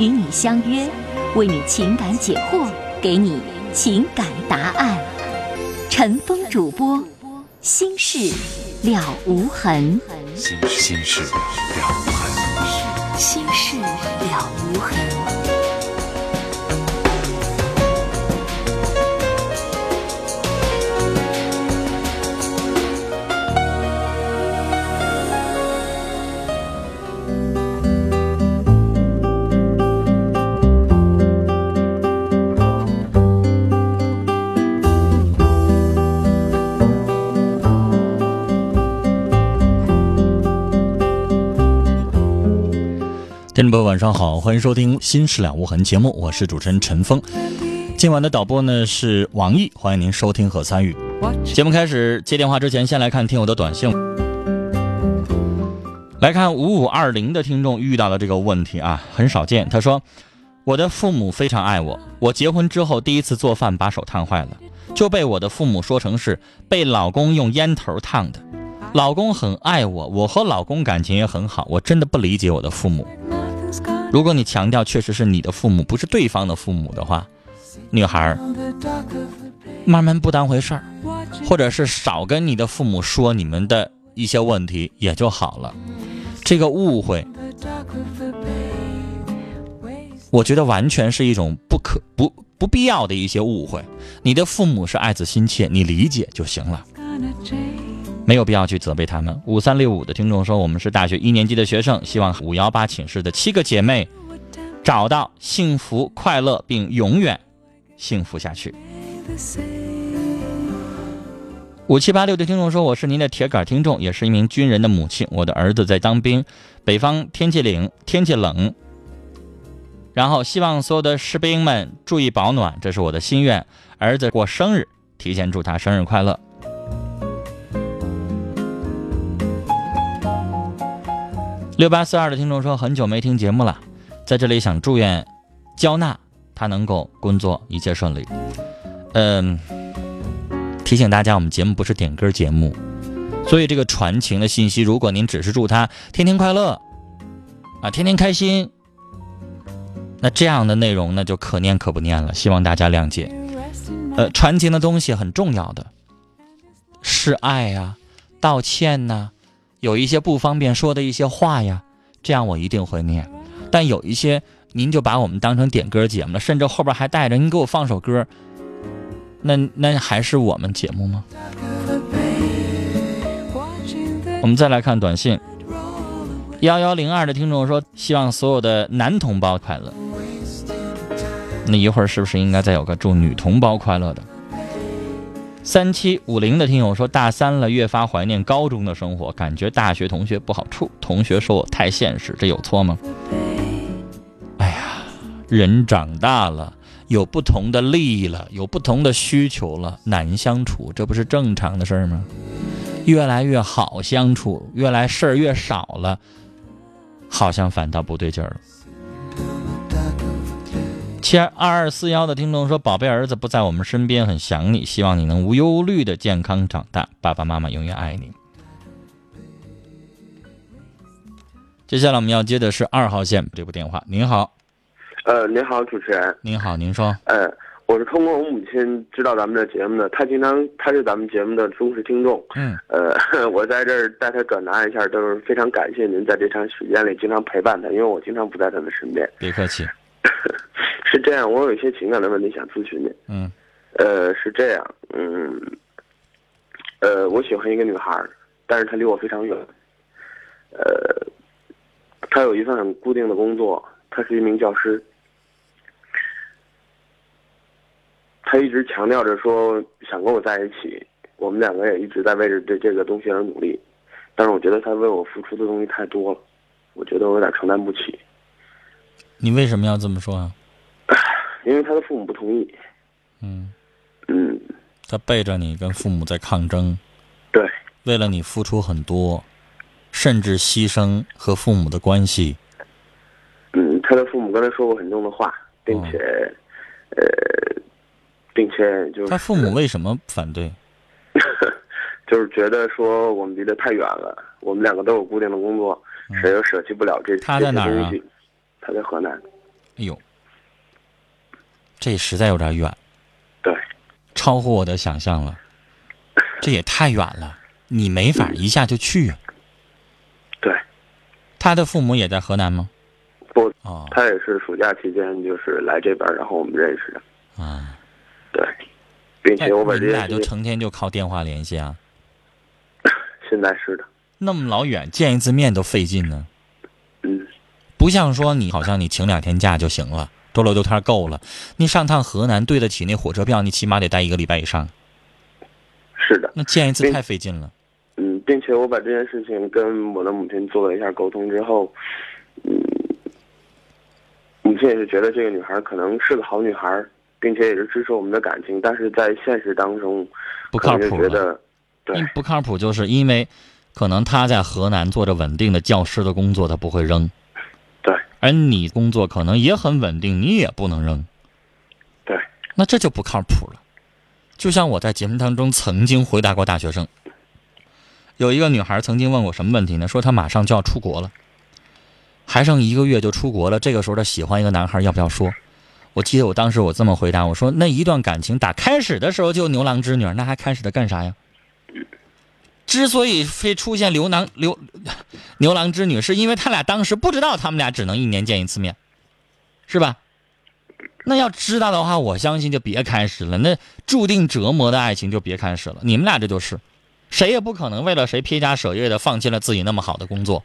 与你相约，为你情感解惑，给你情感答案。陈峰主播，心事了无痕。心心事了无痕。心事了无痕。听众朋友，晚上好，欢迎收听《新事了无痕》节目，我是主持人陈峰。今晚的导播呢是王毅，欢迎您收听和参与。节目开始接电话之前，先来看听友的短信。来看五五二零的听众遇到的这个问题啊，很少见。他说：“我的父母非常爱我，我结婚之后第一次做饭把手烫坏了，就被我的父母说成是被老公用烟头烫的。老公很爱我，我和老公感情也很好，我真的不理解我的父母。”如果你强调确实是你的父母，不是对方的父母的话，女孩儿慢慢不当回事儿，或者是少跟你的父母说你们的一些问题也就好了。这个误会，我觉得完全是一种不可不不必要的一些误会。你的父母是爱子心切，你理解就行了。没有必要去责备他们。五三六五的听众说：“我们是大学一年级的学生，希望五幺八寝室的七个姐妹找到幸福快乐，并永远幸福下去。”五七八六的听众说：“我是您的铁杆听众，也是一名军人的母亲。我的儿子在当兵，北方天气冷，天气冷。然后希望所有的士兵们注意保暖，这是我的心愿。儿子过生日，提前祝他生日快乐。”六八四二的听众说：“很久没听节目了，在这里想祝愿焦娜她能够工作一切顺利。”嗯，提醒大家，我们节目不是点歌节目，所以这个传情的信息，如果您只是祝她天天快乐啊，天天开心，那这样的内容那就可念可不念了，希望大家谅解。呃，传情的东西很重要的，是爱呀，道歉呐。有一些不方便说的一些话呀，这样我一定会念。但有一些您就把我们当成点歌节目了，甚至后边还带着您给我放首歌，那那还是我们节目吗？我们再来看短信，幺幺零二的听众说，希望所有的男同胞快乐。那一会儿是不是应该再有个祝女同胞快乐的？三七五零的听友说：“大三了，越发怀念高中的生活，感觉大学同学不好处。同学说我太现实，这有错吗？”哎呀，人长大了，有不同的利益了，有不同的需求了，难相处，这不是正常的事儿吗？越来越好相处，越来事儿越少了，好像反倒不对劲儿了。七二二四幺的听众说：“宝贝儿子不在我们身边，很想你，希望你能无忧虑的健康长大，爸爸妈妈永远爱你。”接下来我们要接的是二号线这部电话。您好，呃，您好，主持人。您好，您说。呃，我是通过我母亲知道咱们的节目的，她经常，她是咱们节目的忠实听众。嗯。呃，我在这儿带她转达一下，就是非常感谢您在这长时间里经常陪伴她，因为我经常不在她的身边。别客气。是这样，我有一些情感的问题想咨询你。嗯，呃，是这样，嗯，呃，我喜欢一个女孩，但是她离我非常远。呃，她有一份很固定的工作，她是一名教师。她一直强调着说想跟我在一起，我们两个也一直在为着这这个东西而努力。但是我觉得她为我付出的东西太多了，我觉得我有点承担不起。你为什么要这么说啊？因为他的父母不同意。嗯，嗯，他背着你跟父母在抗争，对，为了你付出很多，甚至牺牲和父母的关系。嗯，他的父母跟他说过很重的话，并且，呃，并且就是他父母为什么反对？就是觉得说我们离得太远了，我们两个都有固定的工作，谁又舍弃不了这嗯他在哪儿啊。他在河南。哎呦，这实在有点远，对，超乎我的想象了。这也太远了，你没法一下就去啊。对，他的父母也在河南吗？不，哦他也是暑假期间就是来这边，然后我们认识的。啊，对，并哎且我把你俩就成天就靠电话联系啊？现在是的，那么老远见一次面都费劲呢。嗯，不像说你好像你请两天假就行了，周六周天够了。你上趟河南对得起那火车票，你起码得待一个礼拜以上。是的，那见一次太费劲了。嗯，并且我把这件事情跟我的母亲做了一下沟通之后，嗯，母亲也是觉得这个女孩可能是个好女孩，并且也是支持我们的感情，但是在现实当中，不靠谱了。觉得，对不靠谱，就是因为可能她在河南做着稳定的教师的工作，她不会扔，对而你工作可能也很稳定，你也不能扔，对，那这就不靠谱了。就像我在节目当中曾经回答过大学生，有一个女孩曾经问我什么问题呢？说她马上就要出国了，还剩一个月就出国了。这个时候她喜欢一个男孩，要不要说？我记得我当时我这么回答，我说那一段感情打开始的时候就牛郎织女，那还开始的干啥呀？之所以非出现牛郎牛牛郎织女，是因为他俩当时不知道他们俩只能一年见一次面，是吧？那要知道的话，我相信就别开始了。那注定折磨的爱情就别开始了。你们俩这就是，谁也不可能为了谁撇家舍业的放弃了自己那么好的工作。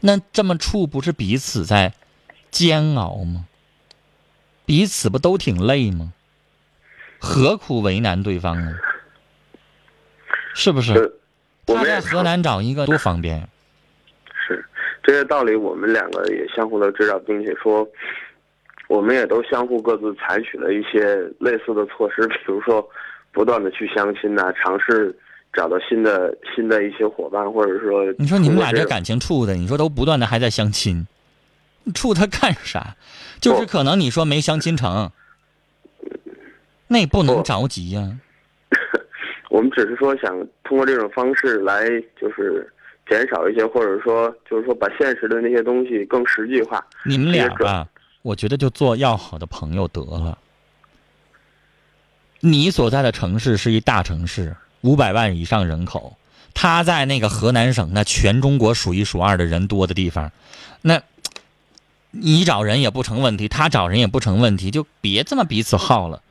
那这么处不是彼此在煎熬吗？彼此不都挺累吗？何苦为难对方呢？是不是？呃我他们在河南找一个多方便呀！是这些道理，我们两个也相互都知道，并且说，我们也都相互各自采取了一些类似的措施，比如说，不断的去相亲呐、尝试找到新的新的一些伙伴，或者说，你说你们俩这感情处的，你说都不断的还在相亲，处他干啥？就是可能你说没相亲成，那不能着急呀、我们只是说想通过这种方式来，就是减少一些，或者说就是说把现实的那些东西更实际化。你们俩吧，我觉得就做要好的朋友得了。你所在的城市是一大城市，五百万以上人口，他在那个河南省，那全中国数一数二的人多的地方，那你找人也不成问题，他找人也不成问题，就别这么彼此耗了，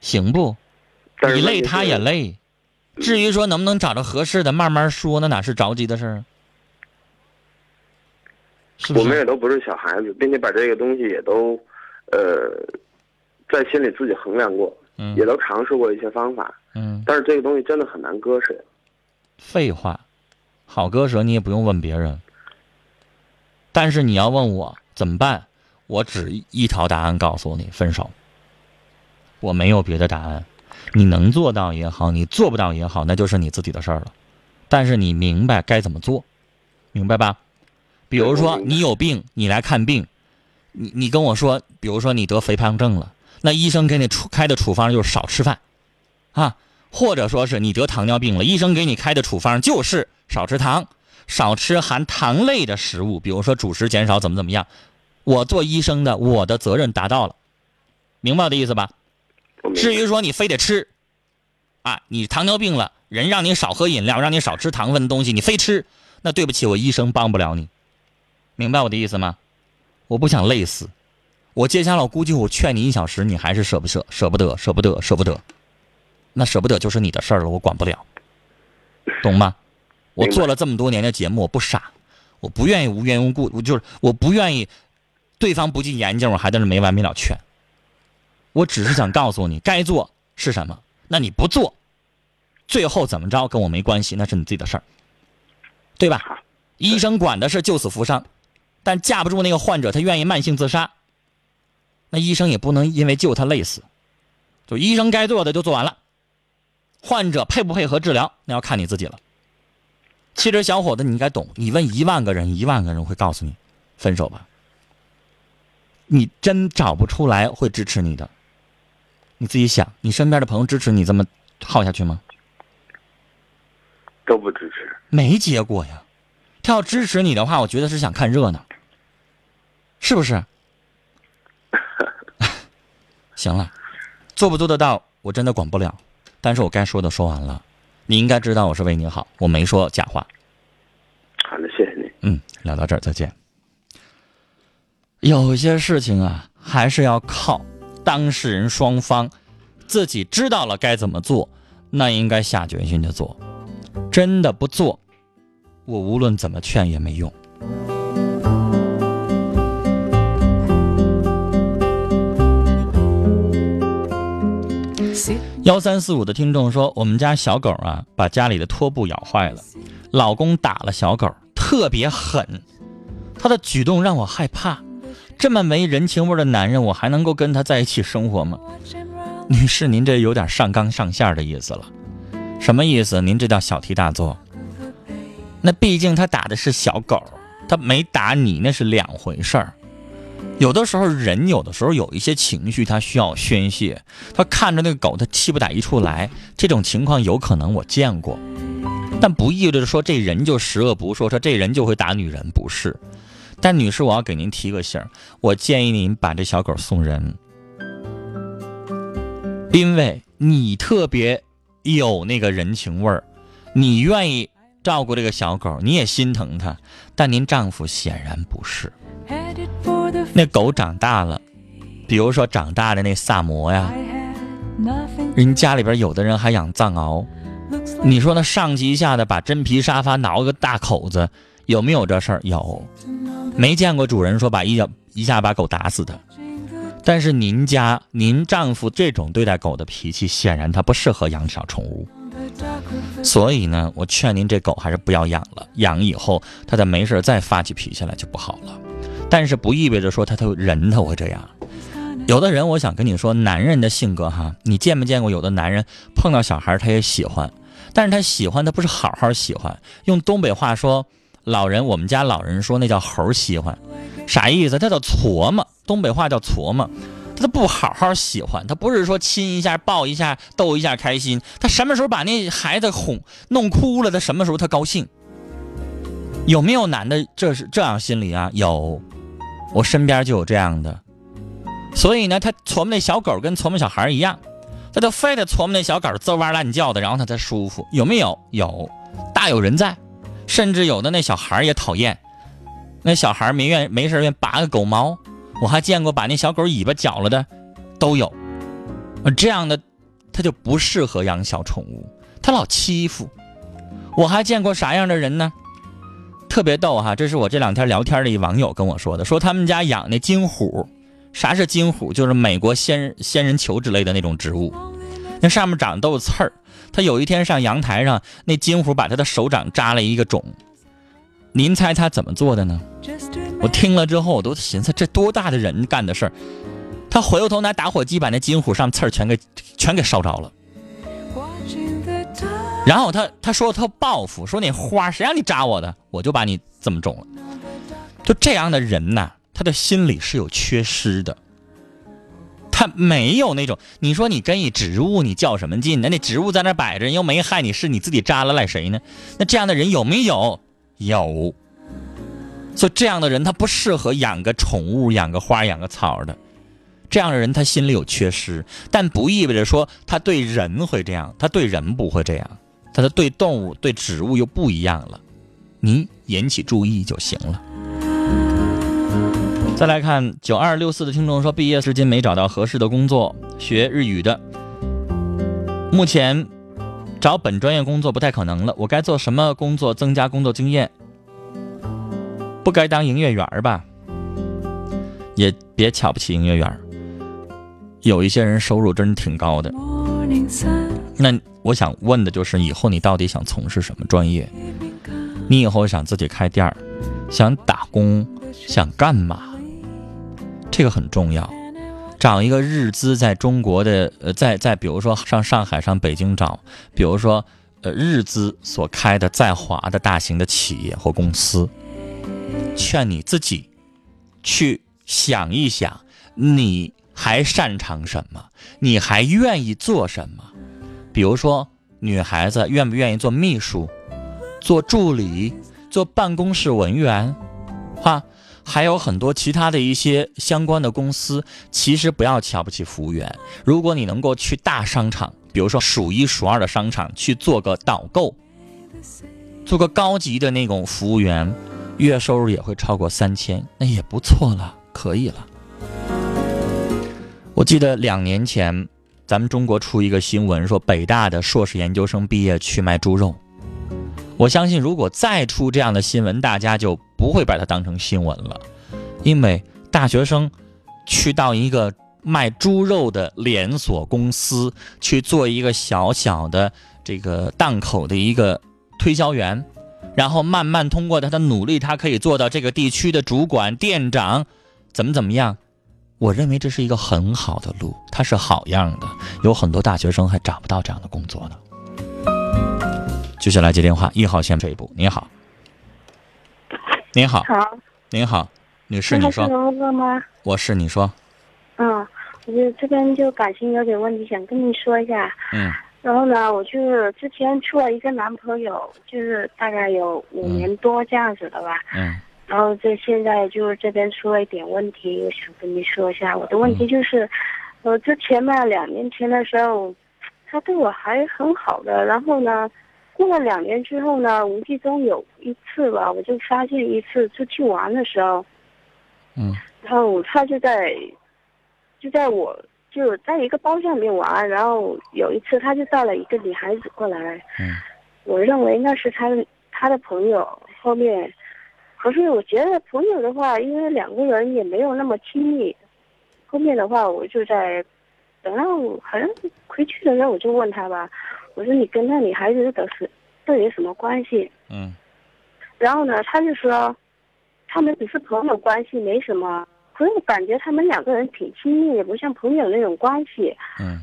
行不？但是你累，他也累。至于说能不能找着合适的，慢慢说，那哪是着急的事儿啊？是不我们？也都不是小孩子，并且把这个东西也都，呃，在心里自己衡量过，嗯也都尝试过一些方法，嗯，但是这个东西真的很难割舍。废话，好割舍你也不用问别人。但是你要问我怎么办，我只一条答案告诉你：分手。我没有别的答案。你能做到也好，你做不到也好，那就是你自己的事儿了。但是你明白该怎么做，明白吧？比如说你有病，你来看病，你你跟我说，比如说你得肥胖症了，那医生给你处开的处方就是少吃饭，啊，或者说是你得糖尿病了，医生给你开的处方就是少吃糖，少吃含糖类的食物，比如说主食减少，怎么怎么样。我做医生的，我的责任达到了，明白我的意思吧？至于说你非得吃，啊，你糖尿病了，人让你少喝饮料，让你少吃糖分的东西，你非吃，那对不起，我医生帮不了你，明白我的意思吗？我不想累死，我接下来我估计我劝你一小时，你还是舍不舍，舍不得，舍不得，舍不得，那舍不得就是你的事儿了，我管不了，懂吗？我做了这么多年的节目，我不傻，我不愿意无缘无故，我就是我不愿意对方不进眼睛，我还在那没完没了劝。我只是想告诉你，该做是什么，那你不做，最后怎么着跟我没关系，那是你自己的事儿，对吧？医生管的是救死扶伤，但架不住那个患者他愿意慢性自杀，那医生也不能因为救他累死，就医生该做的就做完了。患者配不配合治疗，那要看你自己了。其实小伙子，你应该懂，你问一万个人，一万个人会告诉你，分手吧。你真找不出来会支持你的，你自己想，你身边的朋友支持你这么耗下去吗？都不支持。没结果呀。他要支持你的话，我觉得是想看热闹，是不是？行了，做不做得到，我真的管不了。但是我该说的说完了，你应该知道我是为你好，我没说假话。好的，谢谢你。嗯，聊到这儿再见。有些事情啊，还是要靠当事人双方自己知道了该怎么做，那应该下决心的做。真的不做，我无论怎么劝也没用。幺三四五的听众说，我们家小狗啊，把家里的拖布咬坏了，老公打了小狗，特别狠，他的举动让我害怕。这么没人情味的男人，我还能够跟他在一起生活吗？女士，您这有点上纲上线的意思了。什么意思？您这叫小题大做。那毕竟他打的是小狗，他没打你，那是两回事儿。有的时候人有的时候有一些情绪，他需要宣泄。他看着那个狗，他气不打一处来。这种情况有可能我见过，但不意味着说这人就十恶不赦，说这人就会打女人，不是。但女士，我要给您提个醒儿，我建议您把这小狗送人，因为你特别有那个人情味儿，你愿意照顾这个小狗，你也心疼它，但您丈夫显然不是。那狗长大了，比如说长大的那萨摩呀，人家里边有的人还养藏獒，你说那上气下的把真皮沙发挠个大口子，有没有这事儿？有，没见过主人说把一脚一下把狗打死的。但是您家您丈夫这种对待狗的脾气，显然他不适合养小宠物。所以呢，我劝您这狗还是不要养了，养以后它再没事再发起脾气来就不好了。但是不意味着说他他人他会这样。有的人，我想跟你说，男人的性格哈，你见没见过？有的男人碰到小孩他也喜欢，但是他喜欢他不是好好喜欢。用东北话说，老人我们家老人说那叫猴喜欢，啥意思？他叫琢磨，东北话叫琢磨，他都不好好喜欢，他不是说亲一下、抱一下、逗一下开心，他什么时候把那孩子哄弄哭了，他什么时候他高兴？有没有男的这是这样心理啊？有。我身边就有这样的，所以呢，他琢磨那小狗跟琢磨小孩一样，他就非得琢磨那小狗吱哇乱叫的，然后他才舒服。有没有？有，大有人在。甚至有的那小孩也讨厌，那小孩没愿没事愿拔个狗毛。我还见过把那小狗尾巴绞了的，都有。这样的他就不适合养小宠物，他老欺负。我还见过啥样的人呢？特别逗哈，这是我这两天聊天的一网友跟我说的，说他们家养那金虎，啥是金虎？就是美国仙仙人球之类的那种植物，那上面长的都是刺儿。他有一天上阳台上，那金虎把他的手掌扎了一个肿。您猜他怎么做的呢？我听了之后，我都寻思这多大的人干的事儿。他回过头拿打火机把那金虎上刺儿全给全给烧着了。然后他他说他报复，说那花谁让你扎我的，我就把你这么肿了。就这样的人呐，他的心里是有缺失的。他没有那种，你说你跟一植物你较什么劲？那那植物在那摆着又没害你，是你自己扎了赖谁呢？那这样的人有没有？有。所以这样的人他不适合养个宠物，养个花，养个草的。这样的人他心里有缺失，但不意味着说他对人会这样，他对人不会这样。他的对动物、对植物又不一样了，您引起注意就行了。再来看九二六四的听众说，毕业至今没找到合适的工作，学日语的，目前找本专业工作不太可能了。我该做什么工作增加工作经验？不该当营业员吧？也别瞧不起营业员，有一些人收入真是挺高的。那我想问的就是，以后你到底想从事什么专业？你以后想自己开店儿，想打工，想干嘛？这个很重要。找一个日资在中国的，呃，在在比如说上上海、上北京找，比如说呃日资所开的在华的大型的企业或公司，劝你自己去想一想，你还擅长什么？你还愿意做什么？比如说女孩子愿不愿意做秘书、做助理、做办公室文员，哈？还有很多其他的一些相关的公司，其实不要瞧不起服务员。如果你能够去大商场，比如说数一数二的商场去做个导购，做个高级的那种服务员，月收入也会超过三千，那也不错了，可以了。我记得两年前，咱们中国出一个新闻，说北大的硕士研究生毕业去卖猪肉。我相信，如果再出这样的新闻，大家就不会把它当成新闻了，因为大学生去到一个卖猪肉的连锁公司去做一个小小的这个档口的一个推销员，然后慢慢通过他的努力，他可以做到这个地区的主管、店长，怎么怎么样？我认为这是一个很好的路，它是好样的。有很多大学生还找不到这样的工作呢。接下来接电话，一号线这一步，你好，您好，好，您好，女士，你说，罗哥吗？我是，你说，嗯，我就这边就感情有点问题，想跟你说一下。嗯。然后呢，我就是之前处了一个男朋友，就是大概有五年多这样子的吧。嗯。然后这现在就是这边出了一点问题，我想跟你说一下。我的问题就是，呃，之前嘛，两年前的时候，他对我还很好的，然后呢。过了两年之后呢，无意中有一次吧，我就发现一次出去玩的时候，嗯，然后他就在，就在我就在一个包厢里面玩，然后有一次他就带了一个女孩子过来，嗯，我认为那是他的他的朋友，后面，可是我觉得朋友的话，因为两个人也没有那么亲密，后面的话我就在，等到好像回去的时候我就问他吧。我说你跟那女孩子都是都有什么关系？嗯，然后呢，他就说，他们只是朋友关系，没什么。可是我感觉他们两个人挺亲密的，不像朋友那种关系。嗯，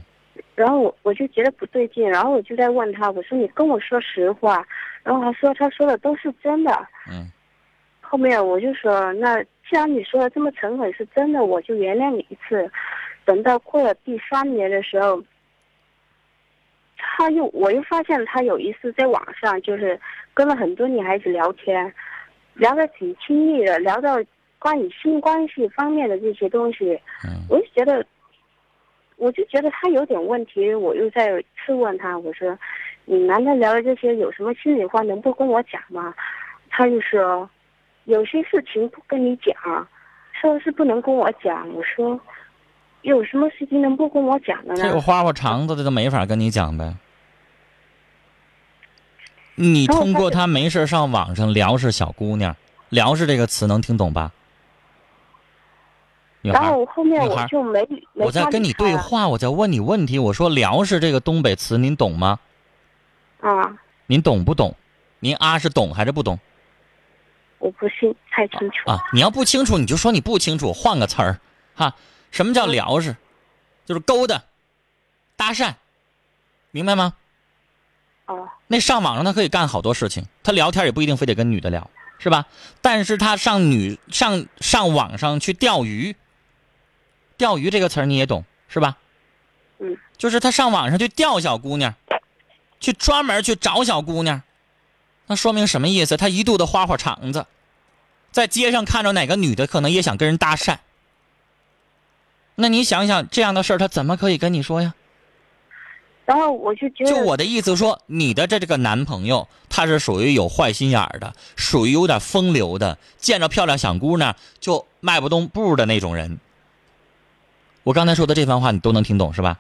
然后我我就觉得不对劲，然后我就在问他，我说你跟我说实话。然后他说他说的都是真的。嗯，后面我就说，那既然你说的这么诚恳是真的，我就原谅你一次。等到过了第三年的时候。他又，我又发现他有一次在网上，就是跟了很多女孩子聊天，聊得挺亲密的，聊到关于性关系方面的这些东西，我就觉得，我就觉得他有点问题，我又在质问他，我说，你男的聊的这些有什么心里话，能不跟我讲吗？他就说，有些事情不跟你讲，说是不能跟我讲。我说。有什么事情能不跟我讲的呢？这个花花肠子的都没法跟你讲呗。你通过他没事上网上聊是小姑娘，聊是这个词能听懂吧？然后后面我就没没我在跟你对话，我在问你问题。我说聊是这个东北词，您懂吗？啊。您懂不懂？您啊是懂还是不懂？我不信太清楚啊！你要不清楚，你就说你不清楚，换个词儿，哈。什么叫聊是？就是勾搭、搭讪，明白吗？哦。那上网上他可以干好多事情，他聊天也不一定非得跟女的聊，是吧？但是他上女上上网上去钓鱼，钓鱼这个词儿你也懂是吧？嗯。就是他上网上去钓小姑娘，去专门去找小姑娘，那说明什么意思？他一肚子花花肠子，在街上看着哪个女的，可能也想跟人搭讪。那你想想这样的事儿，他怎么可以跟你说呀？然后我就觉得，就我的意思说，你的这这个男朋友，他是属于有坏心眼儿的，属于有点风流的，见着漂亮小姑娘就迈不动步的那种人。我刚才说的这番话，你都能听懂是吧？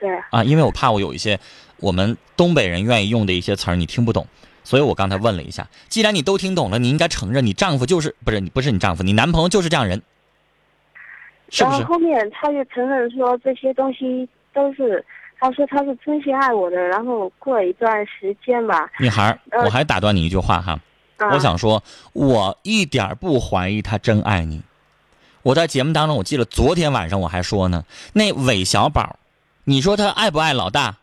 对。啊，因为我怕我有一些我们东北人愿意用的一些词儿你听不懂，所以我刚才问了一下。既然你都听懂了，你应该承认你丈夫就是不是你不是你丈夫，你男朋友就是这样人。然后后面他就承认说这些东西都是，他说他是真心爱我的。然后过了一段时间吧，女孩，我还打断你一句话哈，啊我想说，我一点不怀疑他真爱你。我在节目当中，我记得昨天晚上我还说呢，那韦小宝，你说他爱不爱老大？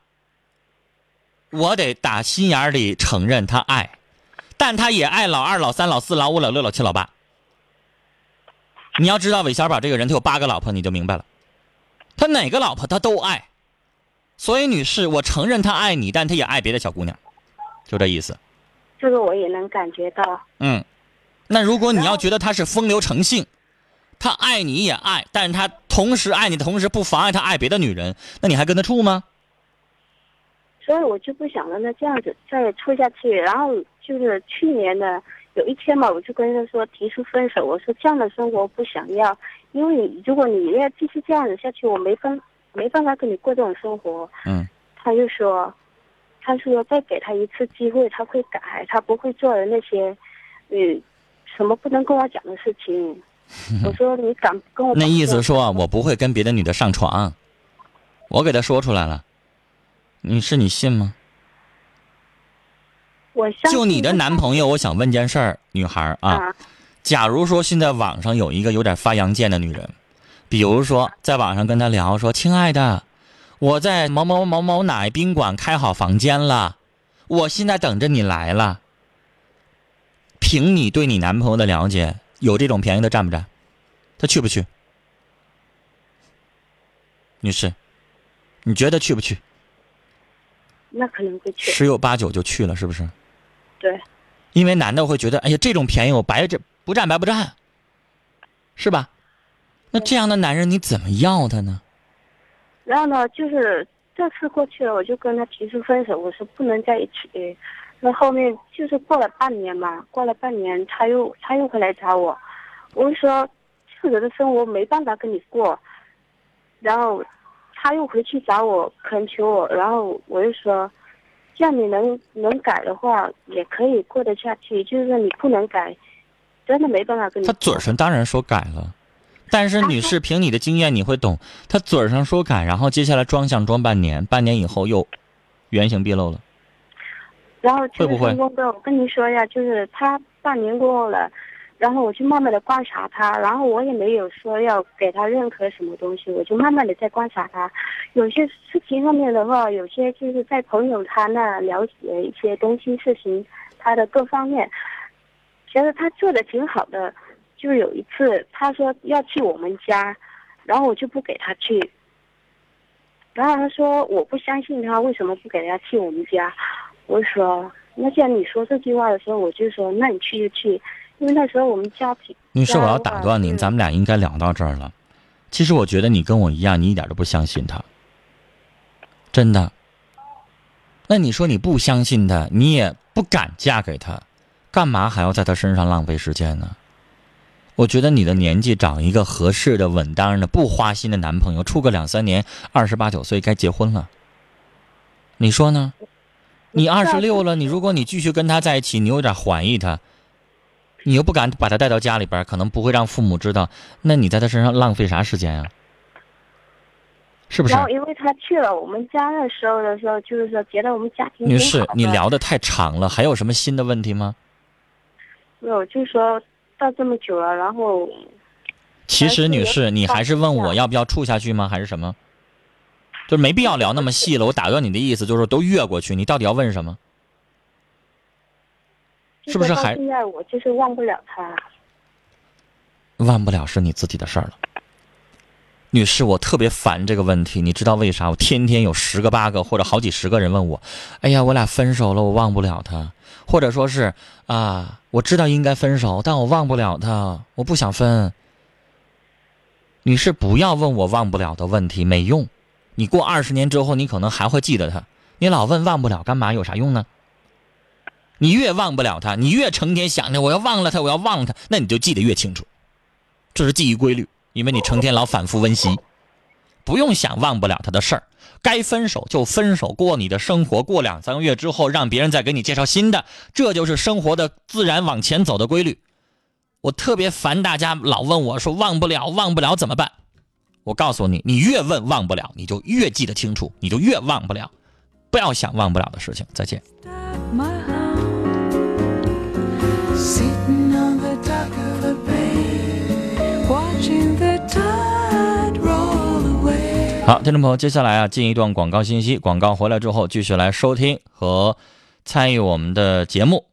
我得打心眼里承认他爱，但他也爱老二、老三、老四、老五、老六、老七、老八。你要知道韦小宝这个人，他有八个老婆，你就明白了。他哪个老婆他都爱，所以女士，我承认他爱你，但他也爱别的小姑娘，就这意思。这个我也能感觉到。嗯，那如果你要觉得他是风流成性，他爱你也爱，但是他同时爱你的同时不妨碍他爱别的女人，那你还跟他处吗？所以我就不想让他这样子再处下去。然后就是去年的有一天嘛，我就跟他说提出分手，我说这样的生活不想要，因为你如果你要继续这样子下去，我没办没办法跟你过这种生活。嗯，他就说，他说再给他一次机会，他会改，他不会做的那些，嗯，什么不能跟我讲的事情。我说你敢跟我？那意思说我不会跟别的女的上床，我给他说出来了，你是你信吗？就你的男朋友，我想问件事儿，女孩儿啊，啊假如说现在网上有一个有点发洋剑的女人，比如说在网上跟他聊说，亲爱的，我在某某某某哪宾馆开好房间了，我现在等着你来了。凭你对你男朋友的了解，有这种便宜的占不占？他去不去？女士，你觉得去不去？那可能会去。十有八九就去了，是不是？对，因为男的会觉得，哎呀，这种便宜我白这不占白不占，是吧？那这样的男人你怎么要他呢？然后呢，就是这次过去了，我就跟他提出分手，我说不能在一起。那后面就是过了半年嘛，过了半年他又他又回来找我，我就说这个人的生活没办法跟你过，然后他又回去找我恳求我，然后我就说，这样你能能改的话也可以过得下去，就是说你不能改，真的没办法跟你他。嘴上当然说改了，但是女士，凭你的经验你会懂，他嘴上说改，然后接下来装相装半年，半年以后又原形毕露了。然后就是会不会我跟您说一下，就是他半年过后了，然后我就慢慢的观察他，然后我也没有说要给他任何什么东西，我就慢慢的在观察他。有些事情上面的话，有些就是在朋友他那了解一些东西事情，他的各方面，觉得他做的挺好的。就有一次他说要去我们家，然后我就不给他去。然后他说我不相信他，为什么不给他去我们家？我说，那既然你说这句话的时候，我就说，那你去就去，因为那时候我们家庭。女士，我要打断您，咱们俩应该聊到这儿了。其实我觉得你跟我一样，你一点都不相信他，真的。那你说你不相信他，你也不敢嫁给他，干嘛还要在他身上浪费时间呢？我觉得你的年纪找一个合适的、稳当的、不花心的男朋友，处个两三年，二十八九岁该结婚了。你说呢？你二十六了，你如果你继续跟他在一起，你有点怀疑他，你又不敢把他带到家里边，可能不会让父母知道，那你在他身上浪费啥时间啊？是不是然？后因为他去了我们家的时候的时候，就是说觉得我们家庭女士你聊的太长了，还有什么新的问题吗？没有，就是说到这么久了，然后其实，女士，你还是问我要不要处下去吗？还是什么？就是没必要聊那么细了。我打断你的意思就是都越过去，你到底要问什么？就是不是还现在我就是忘不了他。忘不了是你自己的事儿了。女士，我特别烦这个问题，你知道为啥？我天天有十个八个或者好几十个人问我，哎呀，我俩分手了，我忘不了他，或者说是啊，我知道应该分手，但我忘不了他，我不想分。女士，不要问我忘不了的问题，没用。你过二十年之后，你可能还会记得他。你老问忘不了干嘛？有啥用呢？你越忘不了他，你越成天想着我要忘了他，我要忘他，那你就记得越清楚。这是记忆规律，因为你成天老反复温习，不用想忘不了他的事儿。该分手就分手，过你的生活。过两三个月之后，让别人再给你介绍新的，这就是生活的自然往前走的规律。我特别烦大家老问我说忘不了，忘不了怎么办？我告诉你，你越问忘不了，你就越记得清楚，你就越忘不了。不要想忘不了的事情。再见。sitting on the dark of bay，watching the roll away。好，听众朋友，接下来啊，进一段广告信息，广告回来之后继续来收听和参与我们的节目。